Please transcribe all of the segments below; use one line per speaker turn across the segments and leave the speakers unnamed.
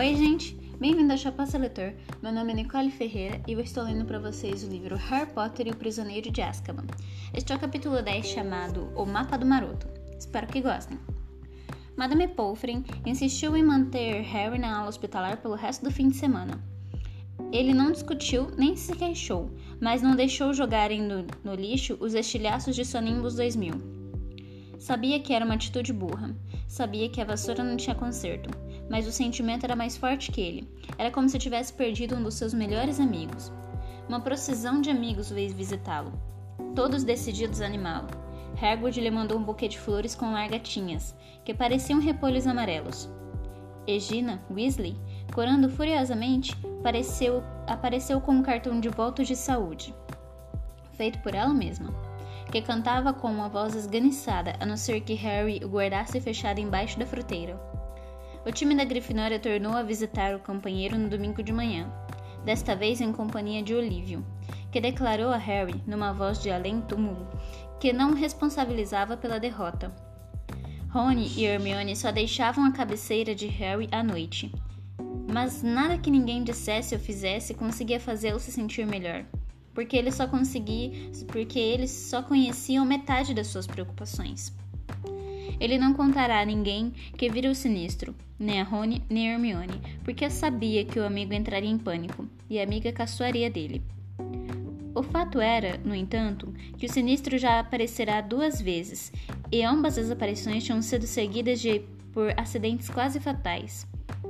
Oi, gente! Bem-vindo ao Chapaça Leitor. Meu nome é Nicole Ferreira e eu estou lendo para vocês o livro Harry Potter e o Prisioneiro de Azkaban. Este é o capítulo 10 chamado O Mapa do Maroto. Espero que gostem. Madame Pomfrey insistiu em manter Harry na aula hospitalar pelo resto do fim de semana. Ele não discutiu nem se queixou, mas não deixou jogarem no, no lixo os estilhaços de sua Nimbus 2000. Sabia que era uma atitude burra. Sabia que a vassoura não tinha conserto. Mas o sentimento era mais forte que ele. Era como se tivesse perdido um dos seus melhores amigos. Uma procissão de amigos veio visitá-lo. Todos decididos a animá-lo. Hagrid lhe mandou um buquê de flores com largatinhas, que pareciam repolhos amarelos. Egina, Weasley, corando furiosamente, apareceu, apareceu com um cartão de votos de saúde, feito por ela mesma que cantava com uma voz esganiçada, a não ser que Harry o guardasse fechado embaixo da fruteira. O time da Grifinória tornou a visitar o companheiro no domingo de manhã, desta vez em companhia de Olívio, que declarou a Harry, numa voz de além-túmulo, que não responsabilizava pela derrota. Rony e Hermione só deixavam a cabeceira de Harry à noite, mas nada que ninguém dissesse ou fizesse conseguia fazê-lo se sentir melhor porque ele só conseguia, porque eles só conheciam metade das suas preocupações. Ele não contará a ninguém que vira o sinistro, nem a Rony nem a Hermione, porque sabia que o amigo entraria em pânico e a amiga caçoaria dele. O fato era, no entanto, que o sinistro já aparecerá duas vezes, e ambas as aparições tinham sido seguidas de, por acidentes quase fatais.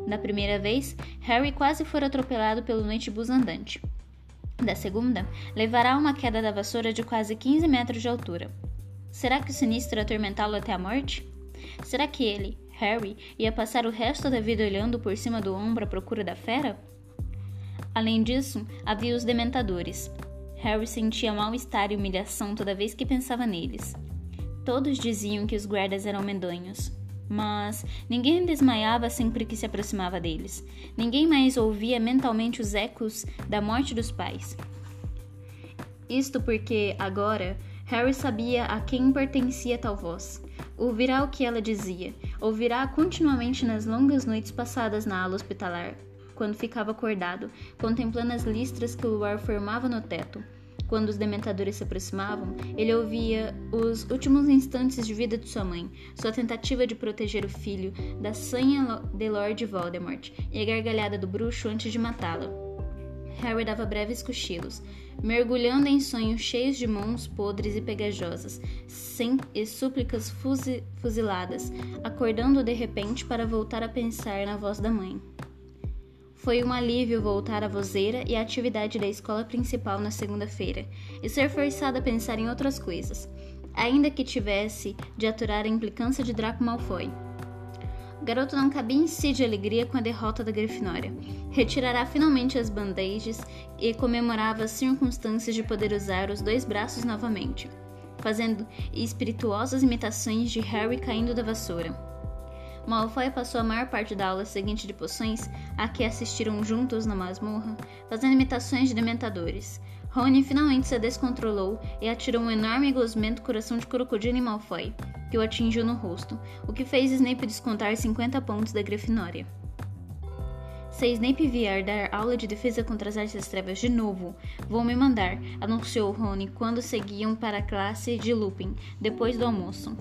Na primeira vez, Harry quase foi atropelado pelo noitebus andante da segunda levará uma queda da vassoura de quase 15 metros de altura. Será que o sinistro atormentá-lo até a morte? Será que ele, Harry, ia passar o resto da vida olhando por cima do ombro à procura da fera? Além disso, havia os dementadores. Harry sentia mal-estar e humilhação toda vez que pensava neles. Todos diziam que os guardas eram medonhos, mas ninguém desmaiava sempre que se aproximava deles. Ninguém mais ouvia mentalmente os ecos da morte dos pais. Isto porque, agora, Harry sabia a quem pertencia tal voz. Ouvirá o que ela dizia, ouvirá continuamente nas longas noites passadas na ala hospitalar, quando ficava acordado, contemplando as listras que o luar formava no teto quando os dementadores se aproximavam, ele ouvia os últimos instantes de vida de sua mãe, sua tentativa de proteger o filho da sanha de Lord Voldemort e a gargalhada do bruxo antes de matá-la. Harry dava breves cochilos, mergulhando em sonhos cheios de mãos podres e pegajosas, sem e súplicas fuziladas, acordando de repente para voltar a pensar na voz da mãe. Foi um alívio voltar à vozeira e à atividade da escola principal na segunda-feira e ser forçada a pensar em outras coisas, ainda que tivesse de aturar a implicância de Draco Malfoy. Garoto não cabia em si de alegria com a derrota da Grifinória. Retirará finalmente as bandages e comemorava as circunstâncias de poder usar os dois braços novamente, fazendo espirituosas imitações de Harry caindo da vassoura. Malfoy passou a maior parte da aula seguinte de poções, a que assistiram juntos na masmorra, fazendo imitações de dementadores. Rony finalmente se descontrolou e atirou um enorme gosmento coração de crocodilo em Malfoy, que o atingiu no rosto, o que fez Snape descontar 50 pontos da Grifinória. Se Snape vier dar aula de defesa contra as artes das trevas de novo, vou me mandar, anunciou Rony quando seguiam para a classe de Lupin, depois do almoço.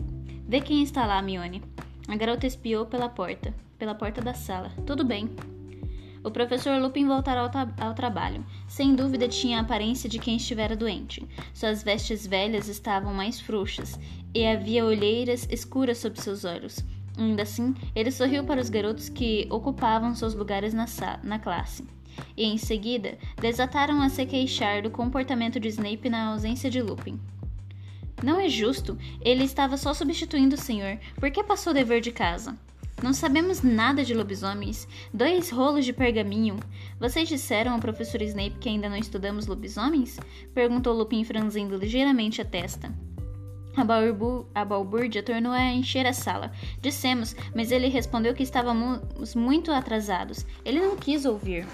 Vê quem está lá, Mione. A garota espiou pela porta, pela porta da sala. Tudo bem. O professor Lupin voltara ao, ao, trabalho. Sem dúvida tinha a aparência de quem estivera doente. Suas vestes velhas estavam mais frouxas e havia olheiras escuras sob seus olhos. Ainda assim, ele sorriu para os garotos que ocupavam seus lugares na, na classe. E em seguida, desataram a se queixar do comportamento de Snape na ausência de Lupin. Não é justo. Ele estava só substituindo o senhor. Por que passou o dever de casa? Não sabemos nada de lobisomens. Dois rolos de pergaminho. Vocês disseram ao professor Snape que ainda não estudamos lobisomens? Perguntou Lupin franzindo ligeiramente a testa. A, balbu a balbúrdia tornou a encher a sala. Dissemos, mas ele respondeu que estávamos muito atrasados. Ele não quis ouvir.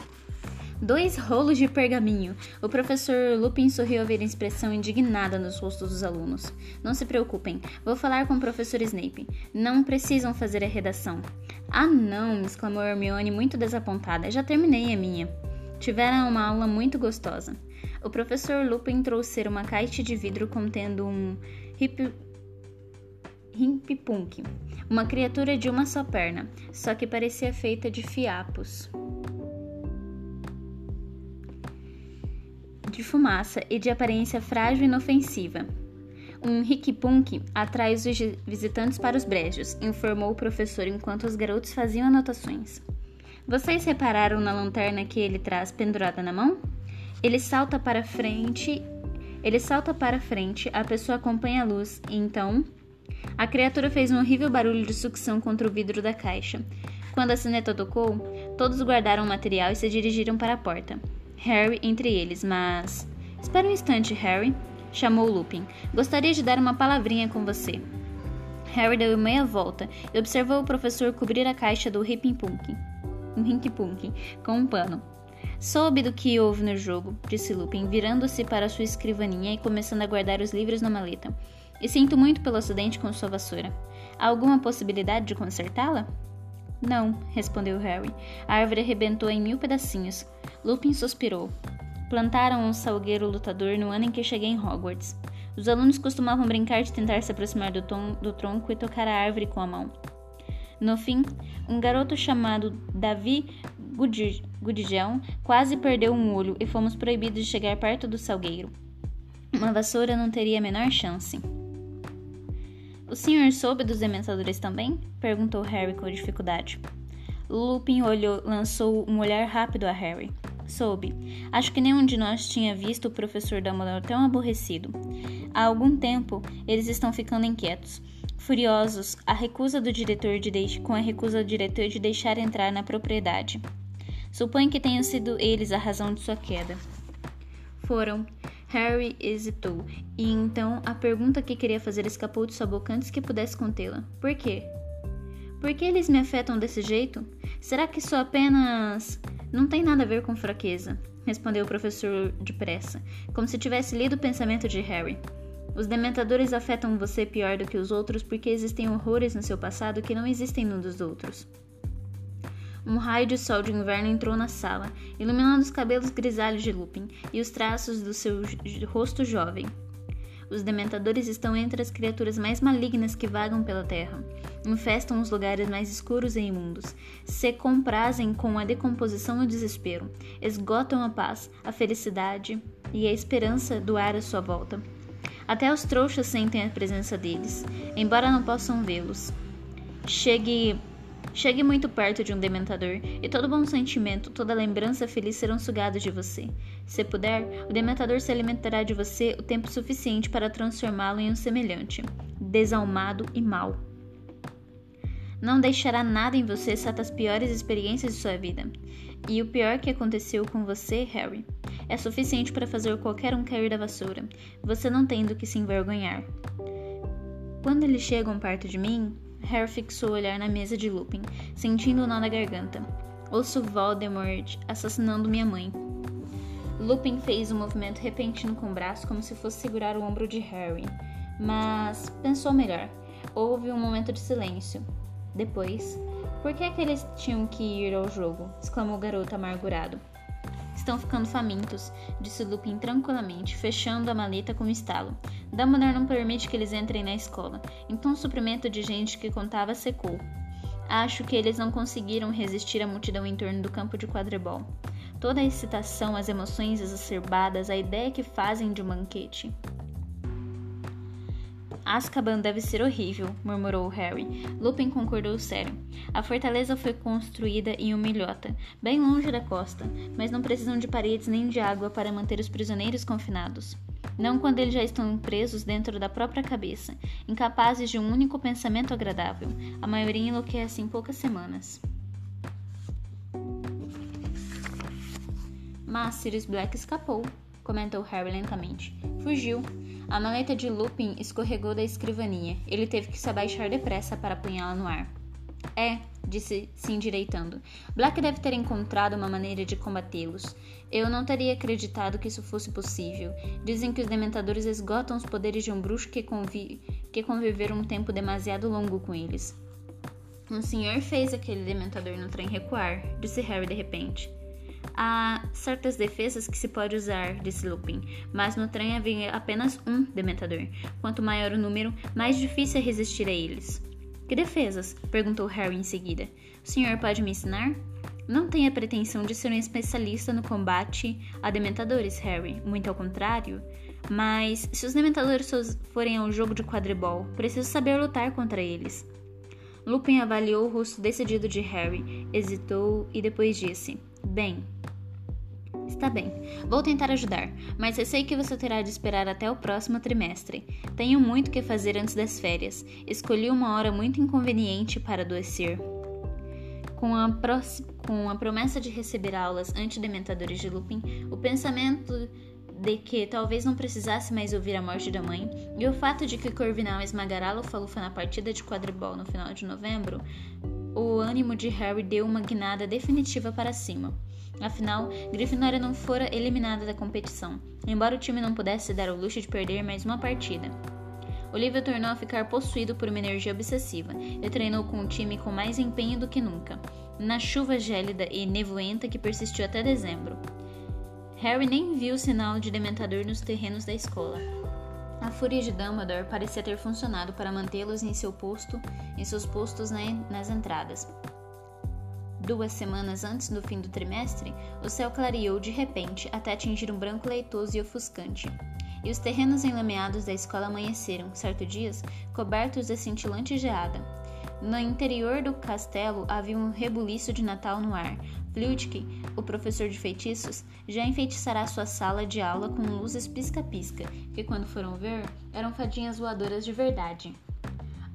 Dois rolos de pergaminho. O professor Lupin sorriu ao ver a expressão indignada nos rostos dos alunos. Não se preocupem, vou falar com o professor Snape. Não precisam fazer a redação. Ah, não! exclamou Hermione muito desapontada. Já terminei a minha. Tiveram uma aula muito gostosa. O professor Lupin trouxe uma caixa de vidro contendo um hip... Himpipunk, uma criatura de uma só perna, só que parecia feita de fiapos. De fumaça e de aparência frágil e inofensiva. Um riquipunk atrai os visitantes para os brejos, informou o professor enquanto os garotos faziam anotações. Vocês repararam na lanterna que ele traz pendurada na mão? Ele salta para frente. Ele salta para frente, a pessoa acompanha a luz, e então. A criatura fez um horrível barulho de sucção contra o vidro da caixa. Quando a sineta tocou, todos guardaram o material e se dirigiram para a porta. Harry entre eles, mas. Espera um instante, Harry, chamou Lupin. Gostaria de dar uma palavrinha com você. Harry deu meia volta e observou o professor cobrir a caixa do Hippink um com um pano. Soube do que houve no jogo, disse Lupin, virando-se para sua escrivaninha e começando a guardar os livros na maleta. E sinto muito pelo acidente com sua vassoura. Há alguma possibilidade de consertá-la? Não, respondeu Harry. A árvore arrebentou em mil pedacinhos. Lupin suspirou. Plantaram um salgueiro lutador no ano em que cheguei em Hogwarts. Os alunos costumavam brincar de tentar se aproximar do, tom, do tronco e tocar a árvore com a mão. No fim, um garoto chamado Davi Gudigel quase perdeu um olho e fomos proibidos de chegar perto do salgueiro. Uma vassoura não teria a menor chance. O senhor soube dos dementadores também? perguntou Harry com dificuldade. Lupin olhou, lançou um olhar rápido a Harry. Soube. Acho que nenhum de nós tinha visto o professor Dumbledore tão aborrecido. Há algum tempo, eles estão ficando inquietos, furiosos a recusa do diretor de com a recusa do diretor de deixar entrar na propriedade. Suponho que tenham sido eles a razão de sua queda. Foram. Harry hesitou, e então a pergunta que queria fazer escapou de sua boca antes que pudesse contê-la. Por quê? Por que eles me afetam desse jeito? Será que sou apenas. Não tem nada a ver com fraqueza, respondeu o professor depressa, como se tivesse lido o pensamento de Harry. Os dementadores afetam você pior do que os outros porque existem horrores no seu passado que não existem no dos outros. Um raio de sol de inverno entrou na sala, iluminando os cabelos grisalhos de Lupin e os traços do seu rosto jovem. Os dementadores estão entre as criaturas mais malignas que vagam pela terra. Infestam os lugares mais escuros e imundos. Se comprazem com a decomposição e o desespero. Esgotam a paz, a felicidade e a esperança do ar à sua volta. Até os trouxas sentem a presença deles, embora não possam vê-los. Chegue Chegue muito perto de um dementador e todo bom sentimento, toda lembrança feliz serão sugados de você. Se puder, o dementador se alimentará de você o tempo suficiente para transformá-lo em um semelhante, desalmado e mau. Não deixará nada em você exceto as piores experiências de sua vida. E o pior que aconteceu com você, Harry, é suficiente para fazer qualquer um cair da vassoura, você não tendo que se envergonhar. Quando eles chegam perto de mim, Harry fixou o olhar na mesa de Lupin, sentindo o nó na garganta. Ouço Voldemort assassinando minha mãe. Lupin fez um movimento repentino com o braço como se fosse segurar o ombro de Harry, mas pensou melhor. Houve um momento de silêncio. Depois, por que é que eles tinham que ir ao jogo? exclamou o garoto amargurado. Estão ficando famintos, disse Lupin tranquilamente, fechando a maleta com um estalo. Dumbledore não permite que eles entrem na escola, então o suprimento de gente que contava secou. Acho que eles não conseguiram resistir à multidão em torno do campo de quadribol. Toda a excitação, as emoções exacerbadas, a ideia que fazem de um banquete. Azkaban deve ser horrível, murmurou Harry. Lupin concordou sério. A fortaleza foi construída em uma ilhota, bem longe da costa, mas não precisam de paredes nem de água para manter os prisioneiros confinados. Não quando eles já estão presos dentro da própria cabeça, incapazes de um único pensamento agradável. A maioria enlouquece em poucas semanas. Mas Sirius Black escapou, comentou Harry lentamente. Fugiu. A maleta de Lupin escorregou da escrivaninha. Ele teve que se abaixar depressa para apunhá-la no ar. É, disse se endireitando. Black deve ter encontrado uma maneira de combatê-los. Eu não teria acreditado que isso fosse possível. Dizem que os dementadores esgotam os poderes de um bruxo que, convi que conviveram um tempo demasiado longo com eles. Um senhor fez aquele dementador no trem recuar, disse Harry de repente. Há certas defesas que se pode usar, disse Lupin, mas no trem havia apenas um dementador. Quanto maior o número, mais difícil é resistir a eles. Que defesas? perguntou Harry em seguida. O senhor pode me ensinar? Não tenho a pretensão de ser um especialista no combate a dementadores, Harry, muito ao contrário. Mas se os dementadores forem ao jogo de quadribol, preciso saber lutar contra eles. Lupin avaliou o rosto decidido de Harry, hesitou e depois disse: Bem, Está bem, vou tentar ajudar, mas eu sei que você terá de esperar até o próximo trimestre. Tenho muito que fazer antes das férias. Escolhi uma hora muito inconveniente para adoecer. Com a, com a promessa de receber aulas antidementadores de Lupin, o pensamento de que talvez não precisasse mais ouvir a morte da mãe, e o fato de que Corvinal esmagará Lufa-Lufa na partida de quadribol no final de novembro, o ânimo de Harry deu uma guinada definitiva para cima. Afinal, Grifinória não fora eliminada da competição, embora o time não pudesse dar o luxo de perder mais uma partida. Olivia tornou a ficar possuído por uma energia obsessiva e treinou com o time com mais empenho do que nunca, na chuva gélida e nevoenta que persistiu até dezembro. Harry nem viu sinal de dementador nos terrenos da escola. A fúria de Dumbledore parecia ter funcionado para mantê-los em seu posto, em seus postos nas entradas. Duas semanas antes do fim do trimestre, o céu clareou de repente até atingir um branco leitoso e ofuscante. E os terrenos enlameados da escola amanheceram, certo dias, cobertos de cintilante geada. No interior do castelo havia um rebuliço de Natal no ar. Flitwick, o professor de feitiços, já enfeitiçará sua sala de aula com luzes pisca-pisca, que quando foram ver, eram fadinhas voadoras de verdade.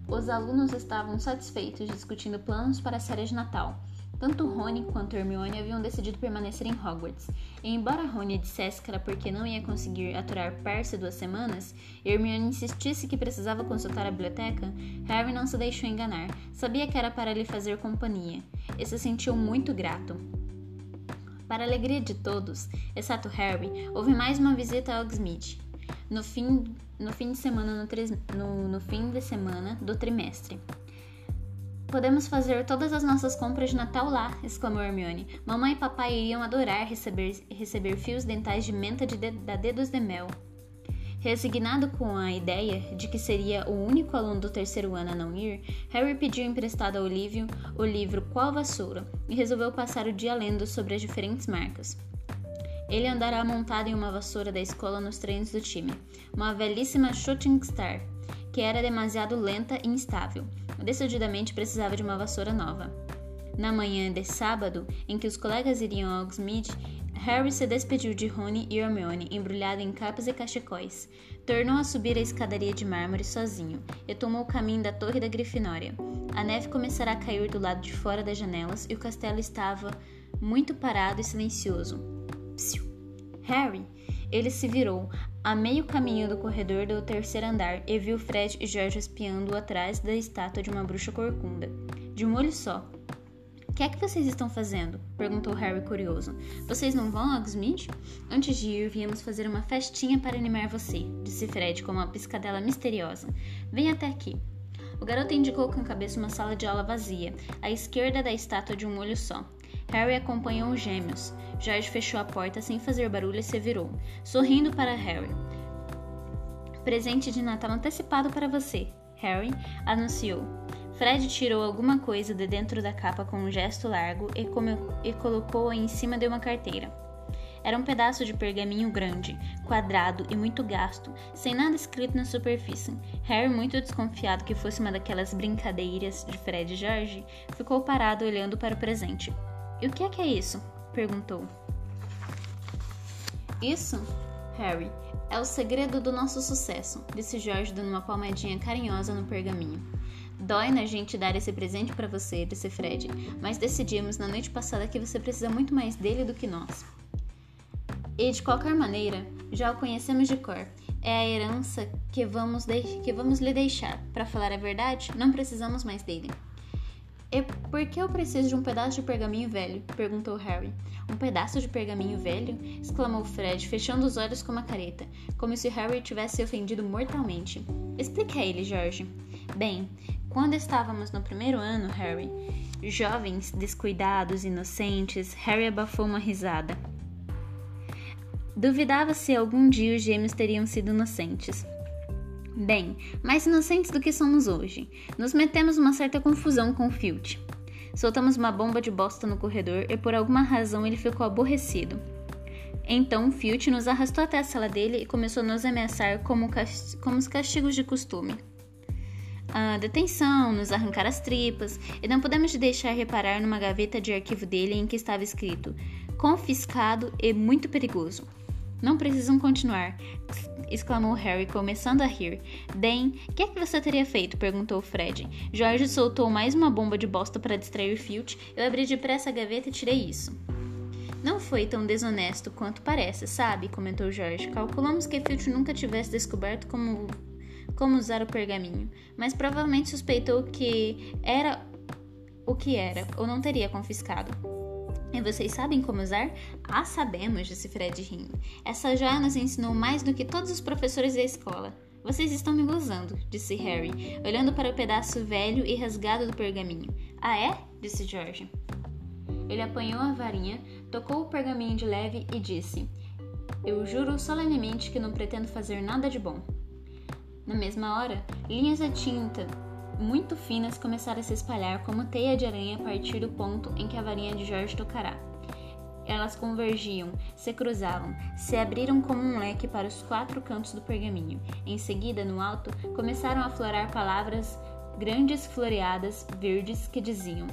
Os alunos estavam satisfeitos discutindo planos para a série de Natal tanto Rony quanto Hermione haviam decidido permanecer em Hogwarts, e embora Rony dissesse que era porque não ia conseguir aturar Percy duas semanas, e Hermione insistisse que precisava consultar a biblioteca, Harry não se deixou enganar. Sabia que era para lhe fazer companhia, e se sentiu muito grato. Para a alegria de todos, exceto Harry, houve mais uma visita a Hogsmeade. No fim, no fim de semana no, no, no fim de semana do trimestre. Podemos fazer todas as nossas compras de Natal lá, exclamou Hermione. Mamãe e papai iriam adorar receber, receber fios dentais de menta de, de da Dedos de Mel. Resignado com a ideia de que seria o único aluno do terceiro ano a não ir, Harry pediu emprestado a Olívio o livro Qual Vassoura e resolveu passar o dia lendo sobre as diferentes marcas. Ele andará montado em uma vassoura da escola nos treinos do time, uma velhíssima Shooting Star, que era demasiado lenta e instável. Decididamente precisava de uma vassoura nova. Na manhã de sábado, em que os colegas iriam a Hogsmeade, Harry se despediu de Rony e Hermione, embrulhado em capas e cachecóis. Tornou a subir a escadaria de mármore sozinho e tomou o caminho da Torre da Grifinória. A neve começará a cair do lado de fora das janelas e o castelo estava muito parado e silencioso. Psiu. Harry! Ele se virou, a meio caminho do corredor do terceiro andar e viu Fred e George espiando atrás da estátua de uma bruxa corcunda. De um olho só. O que é que vocês estão fazendo? perguntou Harry curioso. Vocês não vão a Hogsmeade? Antes de ir, viemos fazer uma festinha para animar você, disse Fred com uma piscadela misteriosa. Vem até aqui. O garoto indicou com a cabeça uma sala de aula vazia, à esquerda da estátua de um olho só. Harry acompanhou os gêmeos. George fechou a porta sem fazer barulho e se virou, sorrindo para Harry. Presente de Natal antecipado para você, Harry anunciou. Fred tirou alguma coisa de dentro da capa com um gesto largo e, e colocou-a em cima de uma carteira. Era um pedaço de pergaminho grande, quadrado e muito gasto, sem nada escrito na superfície. Harry, muito desconfiado que fosse uma daquelas brincadeiras de Fred e George, ficou parado olhando para o presente. E o que é que é isso? perguntou. Isso, Harry, é o segredo do nosso sucesso, disse George dando uma palmadinha carinhosa no pergaminho. Dói na gente dar esse presente para você, disse Fred, mas decidimos na noite passada que você precisa muito mais dele do que nós. E de qualquer maneira, já o conhecemos de cor. É a herança que vamos, que vamos lhe deixar. Para falar a verdade, não precisamos mais dele. E por que eu preciso de um pedaço de pergaminho velho? perguntou Harry. Um pedaço de pergaminho velho? exclamou Fred, fechando os olhos com uma careta, como se Harry tivesse ofendido mortalmente. Explique a ele, George. Bem, quando estávamos no primeiro ano, Harry, jovens, descuidados, inocentes, Harry abafou uma risada. Duvidava se algum dia os gêmeos teriam sido inocentes. Bem, mais inocentes do que somos hoje. Nos metemos uma certa confusão com o Filch. Soltamos uma bomba de bosta no corredor e por alguma razão ele ficou aborrecido. Então Filch nos arrastou até a sala dele e começou a nos ameaçar como, como os castigos de costume. A detenção, nos arrancar as tripas, e não podemos deixar reparar numa gaveta de arquivo dele em que estava escrito confiscado e muito perigoso. Não precisam continuar, exclamou Harry, começando a rir. Dan, o que é que você teria feito? perguntou Fred. George soltou mais uma bomba de bosta para distrair Filch. Eu abri depressa a gaveta e tirei isso. Não foi tão desonesto quanto parece, sabe? comentou George. Calculamos que Filch nunca tivesse descoberto como, como usar o pergaminho, mas provavelmente suspeitou que era o que era, ou não teria confiscado. E vocês sabem como usar? Ah, sabemos, disse Fred rindo. Essa joia nos ensinou mais do que todos os professores da escola. Vocês estão me gozando, disse Harry, olhando para o pedaço velho e rasgado do pergaminho. Ah, é? disse George. Ele apanhou a varinha, tocou o pergaminho de leve e disse: Eu juro solenemente que não pretendo fazer nada de bom. Na mesma hora, linhas de tinta muito finas começaram a se espalhar como teia de aranha a partir do ponto em que a varinha de Jorge tocará. Elas convergiam, se cruzavam, se abriram como um leque para os quatro cantos do pergaminho. Em seguida, no alto, começaram a florar palavras grandes floreadas verdes que diziam: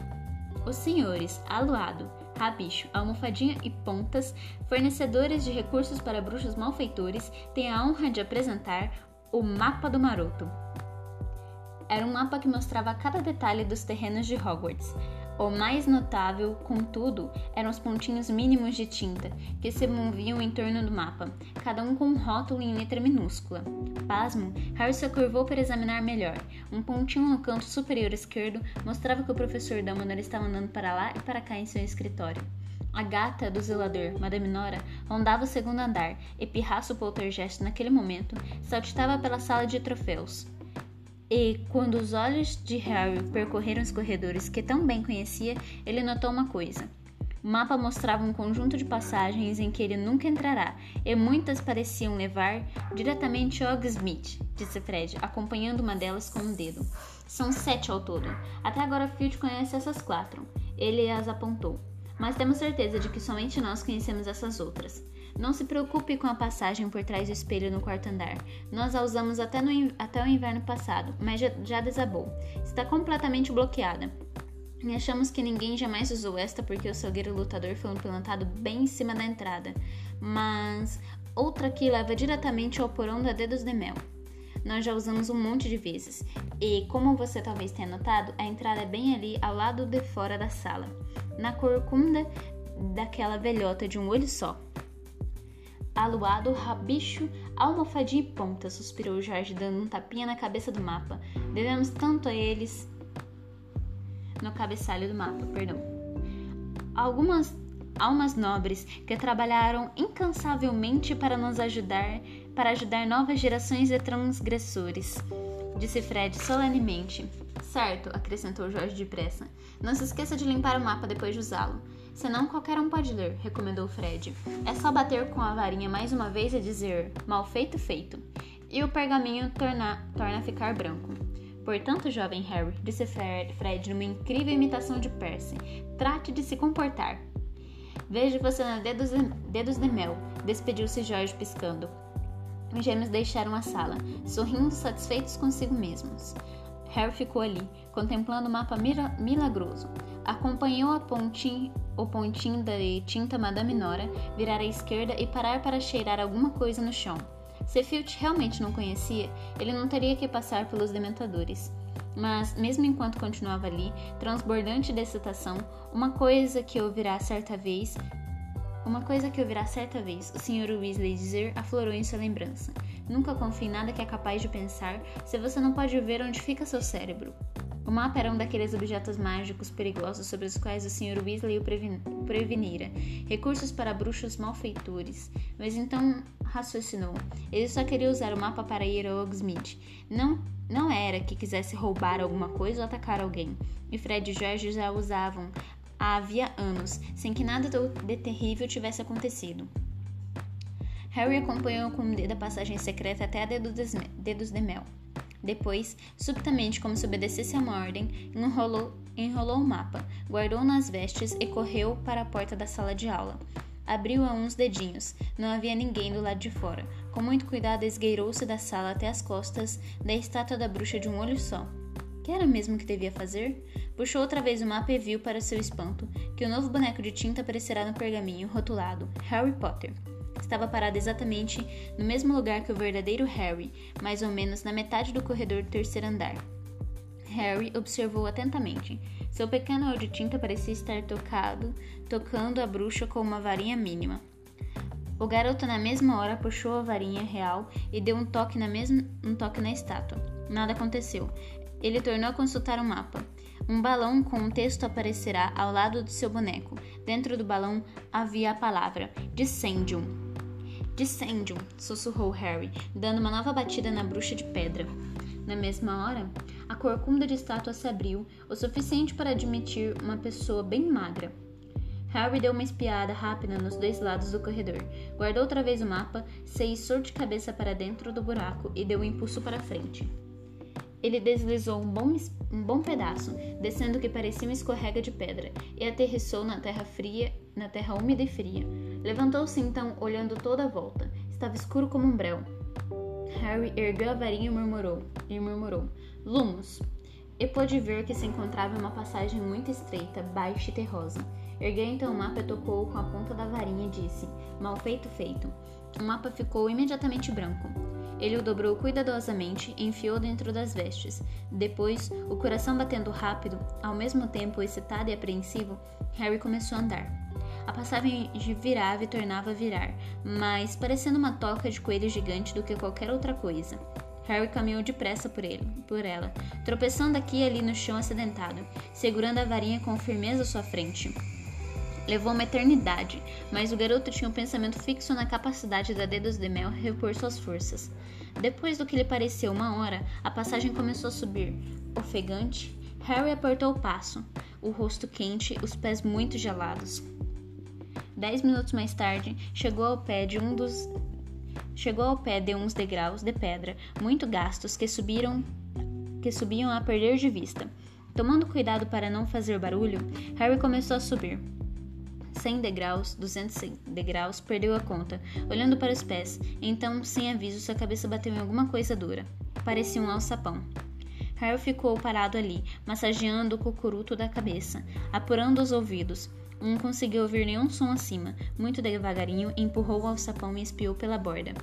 Os senhores, aluado, rabicho, almofadinha e pontas, fornecedores de recursos para bruxos malfeitores, têm a honra de apresentar o mapa do maroto. Era um mapa que mostrava cada detalhe dos terrenos de Hogwarts. O mais notável, contudo, eram os pontinhos mínimos de tinta que se moviam em torno do mapa, cada um com um rótulo em letra minúscula. Pasmo, Harry se curvou para examinar melhor. Um pontinho no canto superior esquerdo mostrava que o professor Dumbledore estava andando para lá e para cá em seu escritório. A gata do zelador, Madame Nora, rondava o segundo andar e Pirraço Poltergeist, naquele momento, saltitava pela sala de troféus. E, quando os olhos de Harry percorreram os corredores que tão bem conhecia, ele notou uma coisa. O mapa mostrava um conjunto de passagens em que ele nunca entrará, e muitas pareciam levar diretamente a Hogsmeade, disse Fred, acompanhando uma delas com um dedo. São sete ao todo. Até agora Field conhece essas quatro. Ele as apontou. Mas temos certeza de que somente nós conhecemos essas outras. Não se preocupe com a passagem por trás do espelho no quarto andar. Nós a usamos até, no, até o inverno passado, mas já, já desabou. Está completamente bloqueada. E achamos que ninguém jamais usou esta porque o salgueiro lutador foi implantado bem em cima da entrada. Mas outra aqui leva diretamente ao porão da Dedos de Mel. Nós já usamos um monte de vezes. E, como você talvez tenha notado, a entrada é bem ali ao lado de fora da sala, na corcunda daquela velhota de um olho só aluado, rabicho, almofadinha e ponta, suspirou Jorge, dando um tapinha na cabeça do mapa. Devemos tanto a eles. No cabeçalho do mapa, perdão. Algumas almas nobres que trabalharam incansavelmente para nos ajudar, para ajudar novas gerações de transgressores, disse Fred solenemente. Certo, acrescentou Jorge depressa. Não se esqueça de limpar o mapa depois de usá-lo. Senão qualquer um pode ler, recomendou Fred. É só bater com a varinha mais uma vez e dizer mal feito, feito. E o pergaminho torna, torna a ficar branco. Portanto, jovem Harry, disse Fred numa incrível imitação de Percy, trate de se comportar. Vejo você na dedos de, dedos de mel, despediu-se Jorge piscando. Os gêmeos deixaram a sala, sorrindo satisfeitos consigo mesmos. Harry ficou ali, contemplando o mapa milagroso. Acompanhou a pontinha, o pontinho da tinta Madame Nora virar à esquerda e parar para cheirar alguma coisa no chão. Se Filch realmente não conhecia, ele não teria que passar pelos dementadores. Mas, mesmo enquanto continuava ali, transbordante de excitação, uma coisa que ouvirá certa vez uma coisa que ouvirá certa vez o Sr. Weasley dizer aflorou em sua lembrança. Nunca confie em nada que é capaz de pensar se você não pode ver onde fica seu cérebro. O mapa era um daqueles objetos mágicos perigosos sobre os quais o Sr. Weasley o prevenira. Recursos para bruxos malfeitores. Mas então raciocinou. Ele só queria usar o mapa para ir ao Hogsmeade. Não, não era que quisesse roubar alguma coisa ou atacar alguém. E Fred e George já usavam havia anos, sem que nada de terrível tivesse acontecido. Harry acompanhou com o dedo a passagem secreta até a Dedos de Mel. Depois, subitamente, como se obedecesse a uma ordem, enrolou, enrolou o mapa, guardou nas vestes e correu para a porta da sala de aula. Abriu a uns dedinhos. Não havia ninguém do lado de fora. Com muito cuidado, esgueirou-se da sala até as costas da estátua da bruxa de um olho só. Que era mesmo que devia fazer? Puxou outra vez o mapa e viu, para seu espanto, que o novo boneco de tinta aparecerá no pergaminho rotulado Harry Potter estava parado exatamente no mesmo lugar que o verdadeiro Harry, mais ou menos na metade do corredor do terceiro andar. Harry observou atentamente. Seu pequeno tinta parecia estar tocado, tocando a bruxa com uma varinha mínima. O garoto na mesma hora puxou a varinha real e deu um toque na mesma um toque na estátua. Nada aconteceu. Ele tornou a consultar o mapa. Um balão com um texto aparecerá ao lado do seu boneco. Dentro do balão havia a palavra Dissendium. Dissendium, sussurrou Harry, dando uma nova batida na bruxa de pedra. Na mesma hora, a corcunda de estátua se abriu o suficiente para admitir uma pessoa bem magra. Harry deu uma espiada rápida nos dois lados do corredor, guardou outra vez o mapa, se içou de cabeça para dentro do buraco e deu um impulso para frente. Ele deslizou um bom, um bom pedaço, descendo o que parecia uma escorrega de pedra, e aterrissou na terra fria, na terra úmida e fria. Levantou-se então, olhando toda a volta. Estava escuro como um breu. Harry ergueu a varinha e murmurou, e murmurou: Lumos! E pôde ver que se encontrava uma passagem muito estreita, baixa e terrosa. Ergueu então o mapa e tocou com a ponta da varinha e disse: Mal feito, feito. O mapa ficou imediatamente branco. Ele o dobrou cuidadosamente e enfiou dentro das vestes. Depois, o coração batendo rápido, ao mesmo tempo excitado e apreensivo, Harry começou a andar. A passagem virava e tornava a virar, mais parecendo uma toca de coelho gigante do que qualquer outra coisa. Harry caminhou depressa por ele, por ela, tropeçando aqui e ali no chão acidentado, segurando a varinha com firmeza à sua frente. Levou uma eternidade, mas o garoto tinha um pensamento fixo na capacidade da Dedos de Mel repor suas forças. Depois do que lhe pareceu uma hora, a passagem começou a subir. Ofegante, Harry apertou o passo, o rosto quente, os pés muito gelados. Dez minutos mais tarde, chegou ao pé de um dos chegou ao pé de uns degraus de pedra muito gastos que subiram que subiam a perder de vista. Tomando cuidado para não fazer barulho, Harry começou a subir. 100 degraus, 200 degraus, perdeu a conta, olhando para os pés. Então, sem aviso, sua cabeça bateu em alguma coisa dura. Parecia um alçapão. Harry ficou parado ali, massageando o cocuruto da cabeça, apurando os ouvidos. Não conseguiu ouvir nenhum som acima. Muito devagarinho, empurrou o alçapão e espiou pela borda.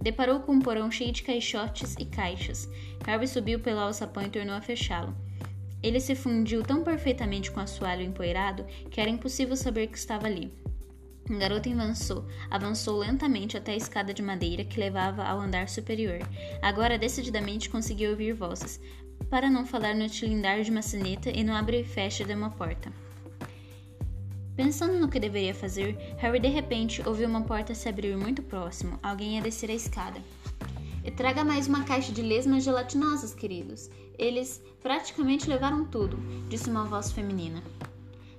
Deparou com um porão cheio de caixotes e caixas. Harry subiu pelo alçapão e tornou a fechá-lo. Ele se fundiu tão perfeitamente com o assoalho empoeirado que era impossível saber que estava ali. O garoto avançou, avançou lentamente até a escada de madeira que levava ao andar superior. Agora decididamente conseguiu ouvir vozes, para não falar no tilindar de uma sineta e no abre e fecha de uma porta. Pensando no que deveria fazer, Harry de repente ouviu uma porta se abrir muito próximo. Alguém ia descer a escada. E traga mais uma caixa de lesmas gelatinosas, queridos. Eles praticamente levaram tudo, disse uma voz feminina.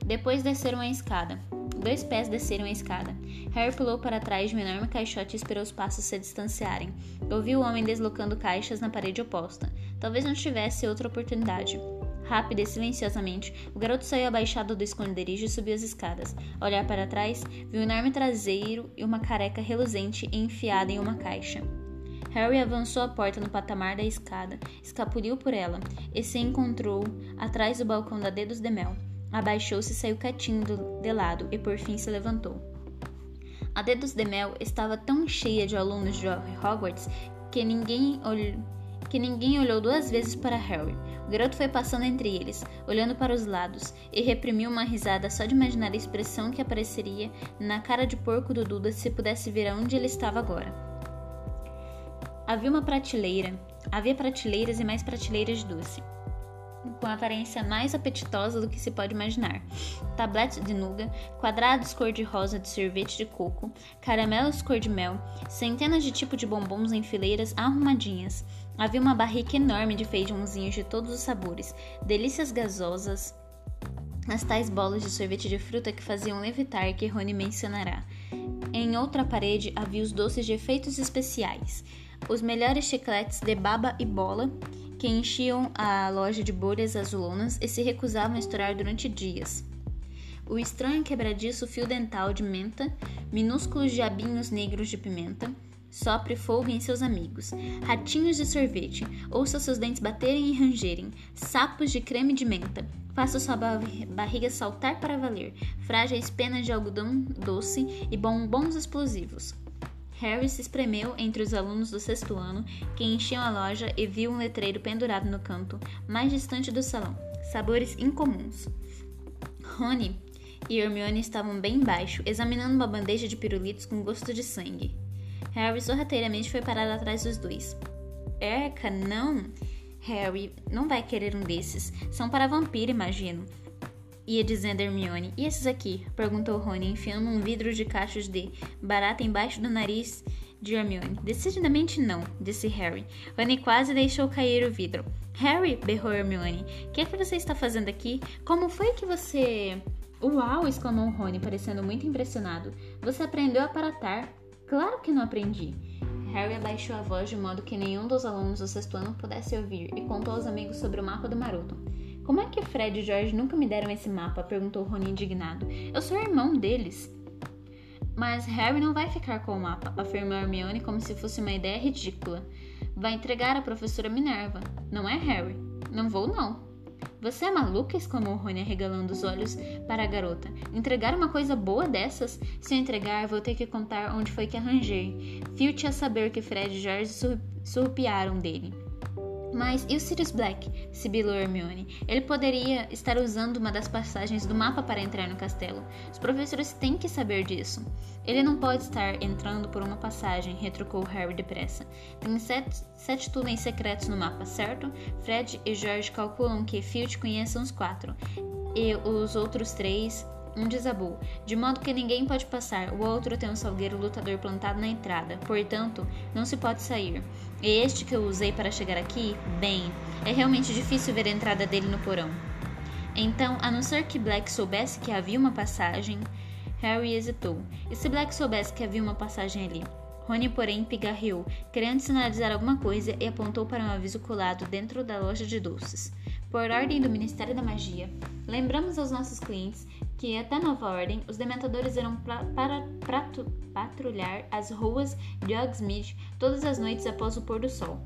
Depois desceram a escada. Dois pés desceram a escada. Harry pulou para trás de um enorme caixote e esperou os passos se distanciarem. Ouviu o homem deslocando caixas na parede oposta. Talvez não tivesse outra oportunidade. Rápida e silenciosamente, o garoto saiu abaixado do esconderijo e subiu as escadas. Ao olhar para trás, viu um enorme traseiro e uma careca reluzente enfiada em uma caixa. Harry avançou a porta no patamar da escada, escapuliu por ela e se encontrou atrás do balcão da Dedos de Mel. Abaixou-se e saiu quietinho de lado e por fim se levantou. A Dedos de Mel estava tão cheia de alunos de Hogwarts que ninguém, olhou, que ninguém olhou duas vezes para Harry. O garoto foi passando entre eles, olhando para os lados, e reprimiu uma risada só de imaginar a expressão que apareceria na cara de porco do Duda se pudesse ver aonde ele estava agora. Havia uma prateleira, havia prateleiras e mais prateleiras de doce. Com aparência mais apetitosa do que se pode imaginar. Tabletes de nuga, quadrados cor-de-rosa de sorvete de coco, caramelos cor de mel, centenas de tipos de bombons em fileiras arrumadinhas. Havia uma barrica enorme de feijãozinhos de todos os sabores, delícias gasosas, as tais bolas de sorvete de fruta que faziam levitar que Rony mencionará. Em outra parede havia os doces de efeitos especiais, os melhores chicletes de baba e bola que enchiam a loja de bolhas azulonas e se recusavam a estourar durante dias. O estranho quebradiço fio dental de menta, minúsculos diabinhos negros de pimenta, sopre fogo em seus amigos, ratinhos de sorvete, ouça seus dentes baterem e rangerem, sapos de creme de menta, faça sua barriga saltar para valer, frágeis penas de algodão doce e bombons explosivos. Harry se espremeu entre os alunos do sexto ano que enchiam a loja e viu um letreiro pendurado no canto mais distante do salão. Sabores incomuns. Rony e Hermione estavam bem embaixo, examinando uma bandeja de pirulitos com gosto de sangue. Harry sorrateiramente foi parar atrás dos dois. Erca, não! Harry não vai querer um desses. São para vampiro, imagino. Ia dizendo Hermione. E esses aqui? Perguntou Rony, enfiando um vidro de cachos de barata embaixo do nariz de Hermione. Decididamente não, disse Harry. Rony quase deixou cair o vidro. Harry, berrou Hermione. O que é que você está fazendo aqui? Como foi que você... Uau! exclamou Rony, parecendo muito impressionado. Você aprendeu a aparatar. Claro que não aprendi. Harry abaixou a voz de modo que nenhum dos alunos do sexto ano pudesse ouvir e contou aos amigos sobre o mapa do Maroto. Como é que Fred e George nunca me deram esse mapa? perguntou Rony indignado. Eu sou irmão deles. Mas Harry não vai ficar com o mapa, afirmou Hermione como se fosse uma ideia ridícula. Vai entregar à professora Minerva. Não é, Harry? Não vou, não. Você é maluca? exclamou Rony, arregalando os olhos para a garota. Entregar uma coisa boa dessas? Se eu entregar, vou ter que contar onde foi que arranjei. Filch a saber que Fred e George surrupiaram dele. Mas e o Sirius Black? sibilou Hermione. Ele poderia estar usando uma das passagens do mapa para entrar no castelo. Os professores têm que saber disso. Ele não pode estar entrando por uma passagem, retrucou Harry depressa. Tem sete, sete túneis secretos no mapa, certo? Fred e George calculam que Filch conheça uns quatro. E os outros três um desabou, de modo que ninguém pode passar. O outro tem um salgueiro lutador plantado na entrada, portanto, não se pode sair. Este que eu usei para chegar aqui, bem, é realmente difícil ver a entrada dele no porão. Então, a não ser que Black soubesse que havia uma passagem, Harry hesitou. E se Black soubesse que havia uma passagem ali? Rony, porém, pigarreou, querendo sinalizar alguma coisa e apontou para um aviso colado dentro da loja de doces. Por ordem do Ministério da Magia, lembramos aos nossos clientes que, até nova ordem, os dementadores irão para patrulhar as ruas de Hogsmeade todas as noites após o pôr do sol.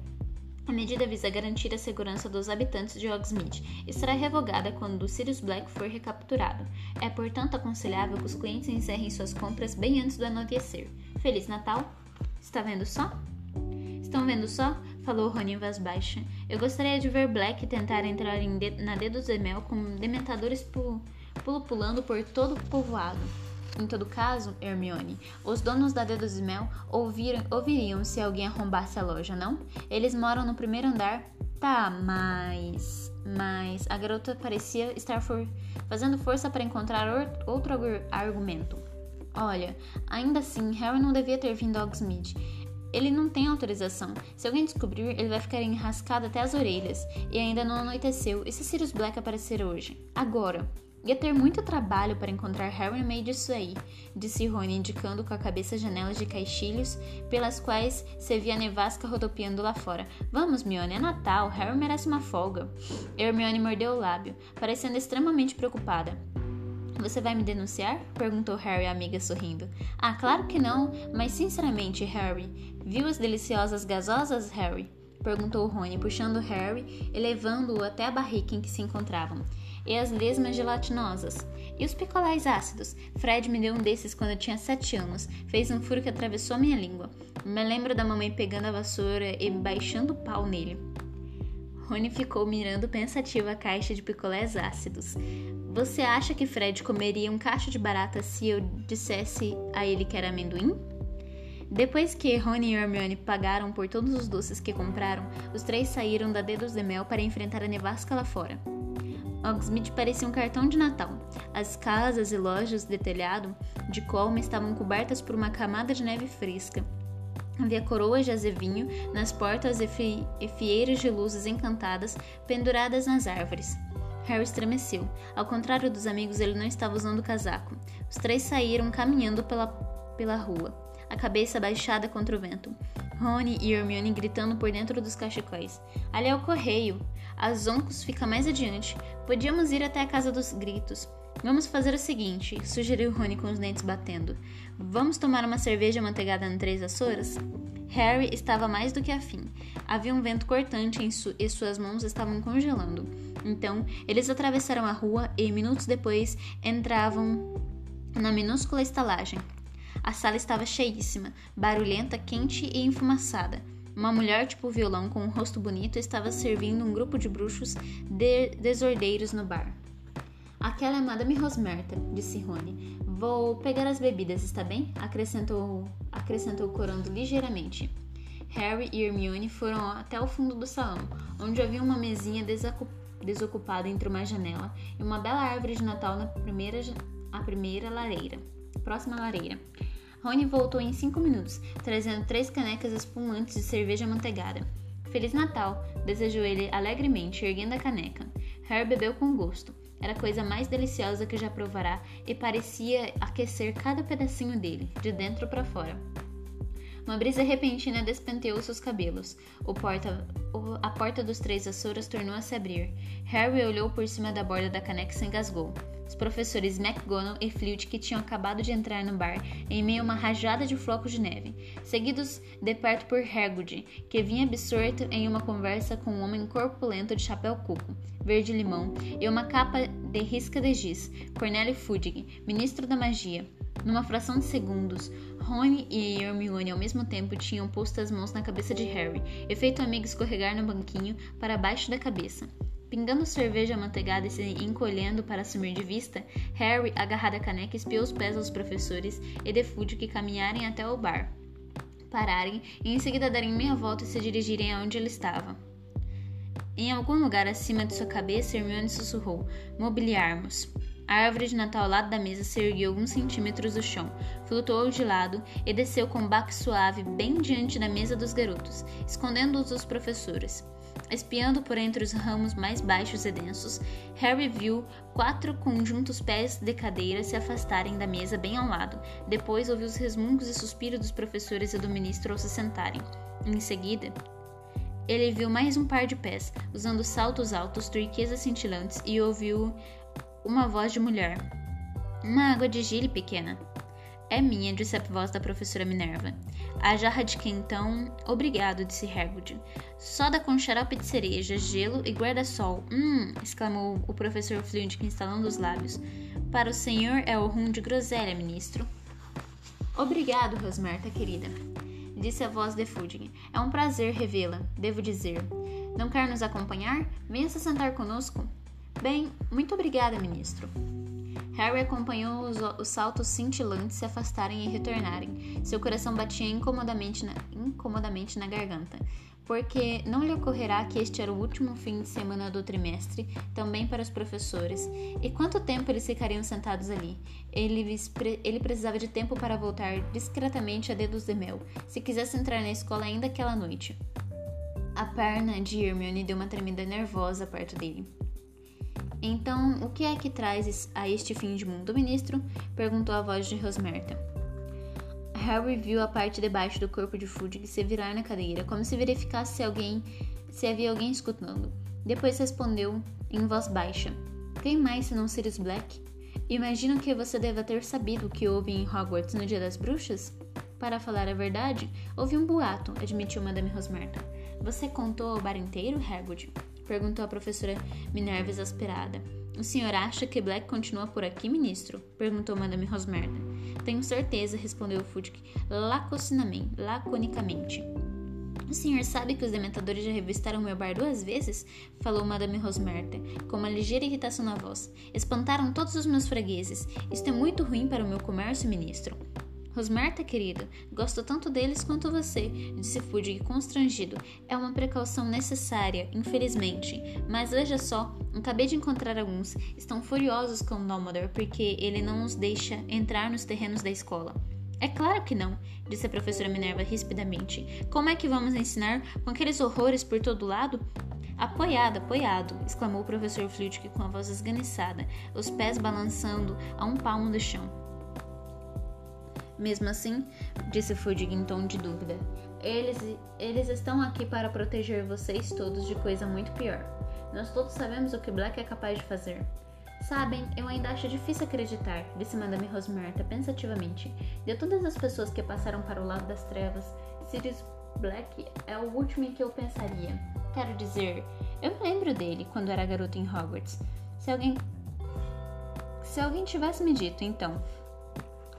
A medida visa garantir a segurança dos habitantes de Hogsmeade e será revogada quando Sirius Black for recapturado. É, portanto, aconselhável que os clientes encerrem suas compras bem antes do anoitecer. Feliz Natal! Está vendo só? Estão vendo só? Falou Rony em voz baixa. Eu gostaria de ver Black tentar entrar de na Dedos de Mel com dementadores pu pulando por todo o povoado. Em todo caso, Hermione, os donos da Dedos de Mel ouviram, ouviriam se alguém arrombasse a loja, não? Eles moram no primeiro andar. Tá, mas. Mas a garota parecia estar for, fazendo força para encontrar outro argumento. Olha, ainda assim, Harry não devia ter vindo a Hogsmeade. Ele não tem autorização. Se alguém descobrir, ele vai ficar enrascado até as orelhas. E ainda não anoiteceu. E se Sirius Black aparecer hoje? Agora. Ia ter muito trabalho para encontrar Harry meio disso aí, disse Rony, indicando com a cabeça janelas de caixilhos pelas quais se via a nevasca rodopiando lá fora. Vamos, Mione, é Natal, Harry merece uma folga. Hermione mordeu o lábio, parecendo extremamente preocupada. Você vai me denunciar? perguntou Harry à amiga sorrindo. Ah, claro que não, mas sinceramente, Harry, viu as deliciosas gasosas, Harry? perguntou Rony, puxando Harry e levando-o até a barrica em que se encontravam. E as lesmas gelatinosas? E os picolés ácidos? Fred me deu um desses quando eu tinha sete anos. Fez um furo que atravessou minha língua. Me lembro da mamãe pegando a vassoura e baixando o pau nele. Rony ficou mirando pensativo a caixa de picolés ácidos. Você acha que Fred comeria um cacho de barata se eu dissesse a ele que era amendoim? Depois que Rony e Hermione pagaram por todos os doces que compraram, os três saíram da Dedos de Mel para enfrentar a nevasca lá fora. Hogsmeade parecia um cartão de Natal. As casas e lojas de telhado de colma estavam cobertas por uma camada de neve fresca. Havia coroas de azevinho nas portas e, fi fieiras de luzes encantadas penduradas nas árvores. Harry estremeceu. Ao contrário dos amigos, ele não estava usando casaco. Os três saíram caminhando pela, pela rua, a cabeça baixada contra o vento. Rony e Hermione gritando por dentro dos cachecóis. Ali é o correio. A Zoncos fica mais adiante. Podíamos ir até a casa dos gritos. Vamos fazer o seguinte, sugeriu Rony com os dentes batendo. Vamos tomar uma cerveja manteigada na Três Açores? Harry estava mais do que afim. Havia um vento cortante su e suas mãos estavam congelando. Então, eles atravessaram a rua e, minutos depois, entravam na minúscula estalagem. A sala estava cheíssima, barulhenta, quente e enfumaçada. Uma mulher tipo violão com um rosto bonito estava servindo um grupo de bruxos de desordeiros no bar. Aquela é Madame Rosmerta, disse Rony. Vou pegar as bebidas, está bem? Acrescentou, acrescentou corando ligeiramente. Harry e Hermione foram até o fundo do salão, onde havia uma mesinha desocupada entre uma janela e uma bela árvore de Natal na primeira, a primeira lareira, próxima lareira. Rony voltou em cinco minutos, trazendo três canecas espumantes de cerveja manteigada. Feliz Natal! desejou ele alegremente, erguendo a caneca. Harry bebeu com gosto. Era a coisa mais deliciosa que já provará e parecia aquecer cada pedacinho dele, de dentro para fora. Uma brisa repentina despenteou seus cabelos. Porta, a porta dos três Açores tornou a se abrir. Harry olhou por cima da borda da caneca e se engasgou. Os professores McGonagall e Flitwick tinham acabado de entrar no bar em meio a uma rajada de flocos de neve, seguidos de perto por Hagrid, que vinha absorto em uma conversa com um homem corpulento de chapéu cuco, verde-limão e uma capa de risca de giz, Cornélio Fudge, ministro da magia. Numa fração de segundos, Rony e Hermione ao mesmo tempo tinham posto as mãos na cabeça de Harry e feito o amigo escorregar no banquinho para baixo da cabeça. Pingando cerveja amanteigada e se encolhendo para sumir de vista, Harry, agarrado à caneca, espiou os pés dos professores e de que caminharem até o bar, pararem e em seguida darem meia volta e se dirigirem aonde ele estava. Em algum lugar acima de sua cabeça, Hermione sussurrou: Mobiliarmos. A árvore de Natal ao lado da mesa se ergueu alguns centímetros do chão, flutuou de lado e desceu com um baque suave bem diante da mesa dos garotos, escondendo-os dos professores. Espiando por entre os ramos mais baixos e densos, Harry viu quatro conjuntos pés de cadeira se afastarem da mesa bem ao lado. Depois ouviu os resmungos e suspiros dos professores e do ministro ao se sentarem. Em seguida, ele viu mais um par de pés, usando saltos altos, turquesas cintilantes, e ouviu uma voz de mulher. Uma água de gile pequena. É minha, disse a voz da professora Minerva. A jarra de quentão. Obrigado, disse Hagrid. Soda com xarope de cereja, gelo e guarda-sol. Hum! exclamou o professor Flint, instalando os lábios. Para o senhor é o rum de groselha, ministro. Obrigado, Rosmerta, querida, disse a voz de Fudge. É um prazer revê-la, devo dizer. Não quer nos acompanhar? Venha se sentar conosco. Bem, muito obrigada, ministro. Harry acompanhou os, os, saltos cintilantes se afastarem e retornarem. Seu coração batia incomodamente na, incomodamente na garganta, porque não lhe ocorrerá que este era o último fim de semana do trimestre, também para os professores. E quanto tempo eles ficariam sentados ali? Ele, ele precisava de tempo para voltar discretamente a dedos de mel, se quisesse entrar na escola ainda aquela noite. A perna de Hermione deu uma tremida nervosa perto dele. Então, o que é que traz a este fim de mundo, ministro? perguntou a voz de Rosmerta. Harry viu a parte de baixo do corpo de Fudge se virar na cadeira, como se verificasse se alguém se havia alguém escutando. Depois respondeu em voz baixa: Quem mais senão Sirius Black? Imagino que você deva ter sabido o que houve em Hogwarts no Dia das Bruxas. Para falar a verdade, houve um boato, admitiu Madame Rosmerta. Você contou ao bar inteiro, Hagrid? Perguntou a professora Minerva exasperada. O senhor acha que Black continua por aqui, ministro? Perguntou Madame Rosmerta. Tenho certeza, respondeu Fudge laconicamente. O senhor sabe que os dementadores já revistaram meu bar duas vezes? Falou Madame Rosmerta, com uma ligeira irritação na voz. Espantaram todos os meus fregueses. Isto é muito ruim para o meu comércio, ministro. Rosmerta, querido, gosto tanto deles quanto você, disse Fudge constrangido. É uma precaução necessária, infelizmente. Mas veja só, acabei de encontrar alguns. Estão furiosos com Dumbledore porque ele não os deixa entrar nos terrenos da escola. É claro que não, disse a professora Minerva rispidamente. Como é que vamos ensinar com aqueles horrores por todo lado? Apoiado, apoiado! exclamou o professor Flitwick com a voz esganiçada, os pés balançando a um palmo do chão. Mesmo assim, disse Fudig em tom de dúvida, eles, eles estão aqui para proteger vocês todos de coisa muito pior. Nós todos sabemos o que Black é capaz de fazer. Sabem, eu ainda acho difícil acreditar, disse Madame Rosmerta pensativamente. De todas as pessoas que passaram para o lado das trevas, Sirius Black é o último em que eu pensaria. Quero dizer, eu me lembro dele quando era garoto em Hogwarts. Se alguém. Se alguém tivesse me dito, então,